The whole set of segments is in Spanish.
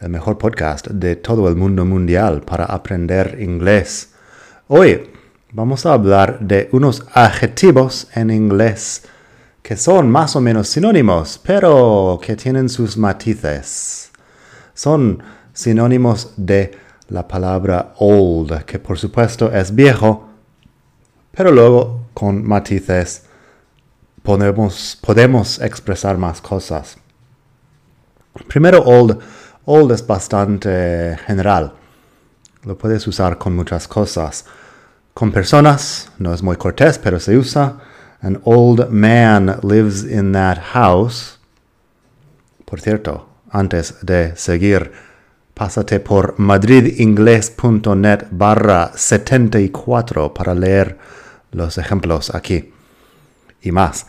el mejor podcast de todo el mundo mundial para aprender inglés. Hoy vamos a hablar de unos adjetivos en inglés que son más o menos sinónimos, pero que tienen sus matices. Son sinónimos de la palabra old, que por supuesto es viejo, pero luego con matices podemos, podemos expresar más cosas. Primero, old Old es bastante general. Lo puedes usar con muchas cosas. Con personas, no es muy cortés, pero se usa. An old man lives in that house. Por cierto, antes de seguir, pásate por madridingles.net barra 74 para leer los ejemplos aquí y más.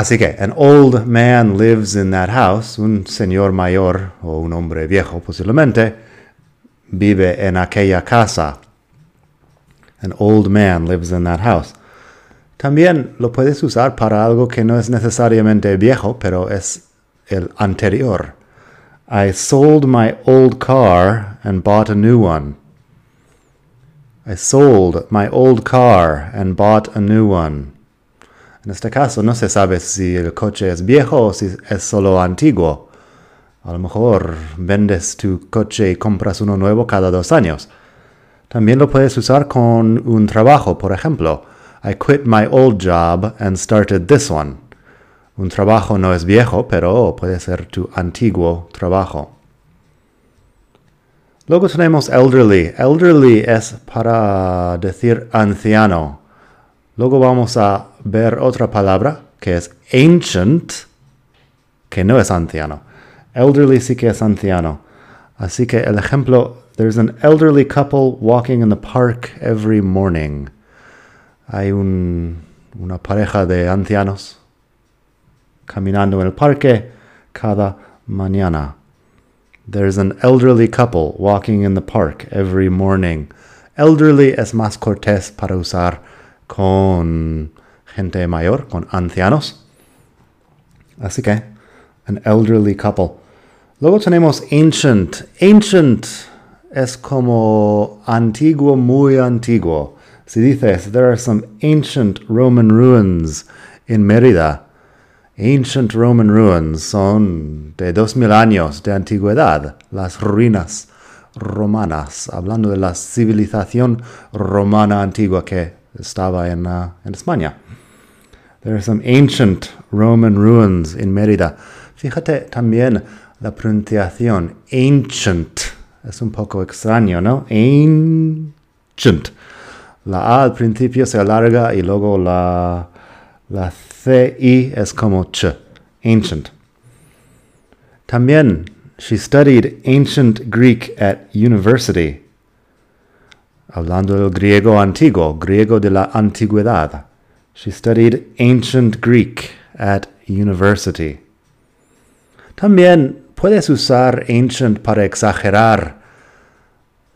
Así que, an old man lives in that house, un señor mayor o un hombre viejo posiblemente, vive en aquella casa. An old man lives in that house. También lo puedes usar para algo que no es necesariamente viejo, pero es el anterior. I sold my old car and bought a new one. I sold my old car and bought a new one. En este caso no se sabe si el coche es viejo o si es solo antiguo. A lo mejor vendes tu coche y compras uno nuevo cada dos años. También lo puedes usar con un trabajo, por ejemplo. I quit my old job and started this one. Un trabajo no es viejo, pero puede ser tu antiguo trabajo. Luego tenemos elderly. Elderly es para decir anciano. Luego vamos a ver otra palabra que es ancient, que no es anciano. Elderly sí que es anciano. Así que el ejemplo, there's an elderly couple walking in the park every morning. Hay una pareja de ancianos caminando en el parque cada mañana. There's an elderly couple walking in the park every morning. Elderly es más cortés para usar con gente mayor, con ancianos. Así que, an elderly couple. Luego tenemos ancient. Ancient es como antiguo, muy antiguo. Si dices, there are some ancient Roman ruins in Mérida. Ancient Roman ruins son de dos mil años de antigüedad, las ruinas romanas, hablando de la civilización romana antigua que estaba en, uh, en España. There are some ancient Roman ruins in Mérida. Fíjate también la pronunciación ancient. Es un poco extraño, ¿no? Ancient. La A al principio se alarga y luego la, la CI es como ch. Ancient. También, she studied ancient Greek at university hablando del griego antiguo, griego de la antigüedad. She studied ancient Greek at university. También puedes usar ancient para exagerar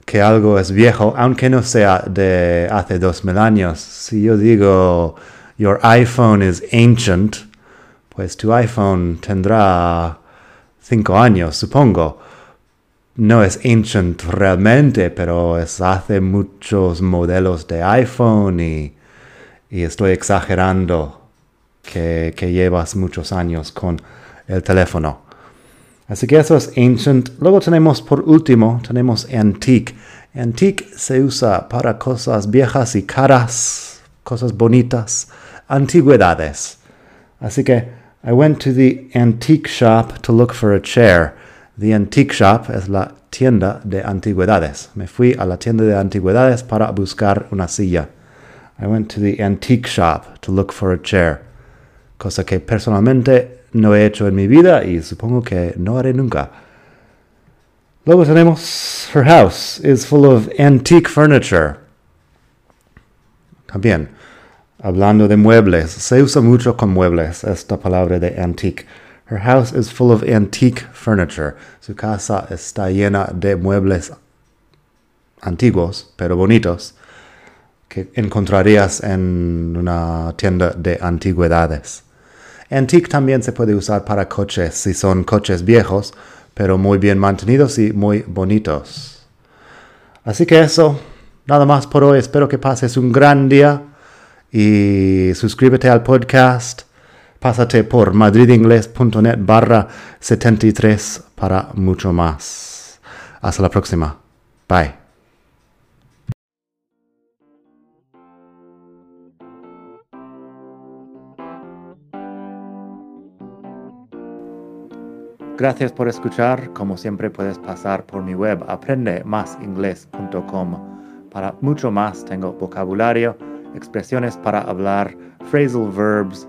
que algo es viejo, aunque no sea de hace dos mil años. Si yo digo, your iPhone is ancient, pues tu iPhone tendrá cinco años, supongo no es ancient realmente, pero es hace muchos modelos de iPhone y, estoy exagerando que, que, llevas muchos años con el teléfono. Así que eso es ancient. Luego tenemos por último, tenemos antique. Antique se usa para cosas viejas y caras, cosas bonitas, antigüedades. Así que I went to the antique shop to look for a chair. The Antique Shop es la tienda de antigüedades. Me fui a la tienda de antigüedades para buscar una silla. I went to the antique shop to look for a chair. Cosa que personalmente no he hecho en mi vida y supongo que no haré nunca. Luego tenemos Her house is full of antique furniture. También, hablando de muebles, se usa mucho con muebles esta palabra de antique. Her house is full of antique furniture. Su casa está llena de muebles antiguos, pero bonitos, que encontrarías en una tienda de antigüedades. Antique también se puede usar para coches si son coches viejos, pero muy bien mantenidos y muy bonitos. Así que eso, nada más por hoy. Espero que pases un gran día y suscríbete al podcast. Pásate por madridingles.net barra 73 para mucho más. Hasta la próxima. Bye. Gracias por escuchar. Como siempre puedes pasar por mi web aprendemasingles.com. Para mucho más tengo vocabulario, expresiones para hablar, phrasal verbs,